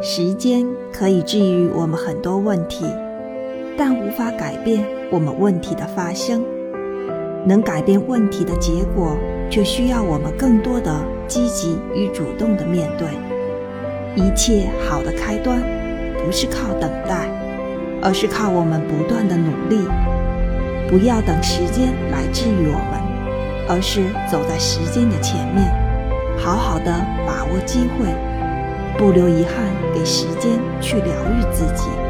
时间可以治愈我们很多问题，但无法改变我们问题的发生。能改变问题的结果，却需要我们更多的积极与主动的面对。一切好的开端，不是靠等待，而是靠我们不断的努力。不要等时间来治愈我们，而是走在时间的前面，好好的把握机会，不留遗憾，给时间去疗愈自己。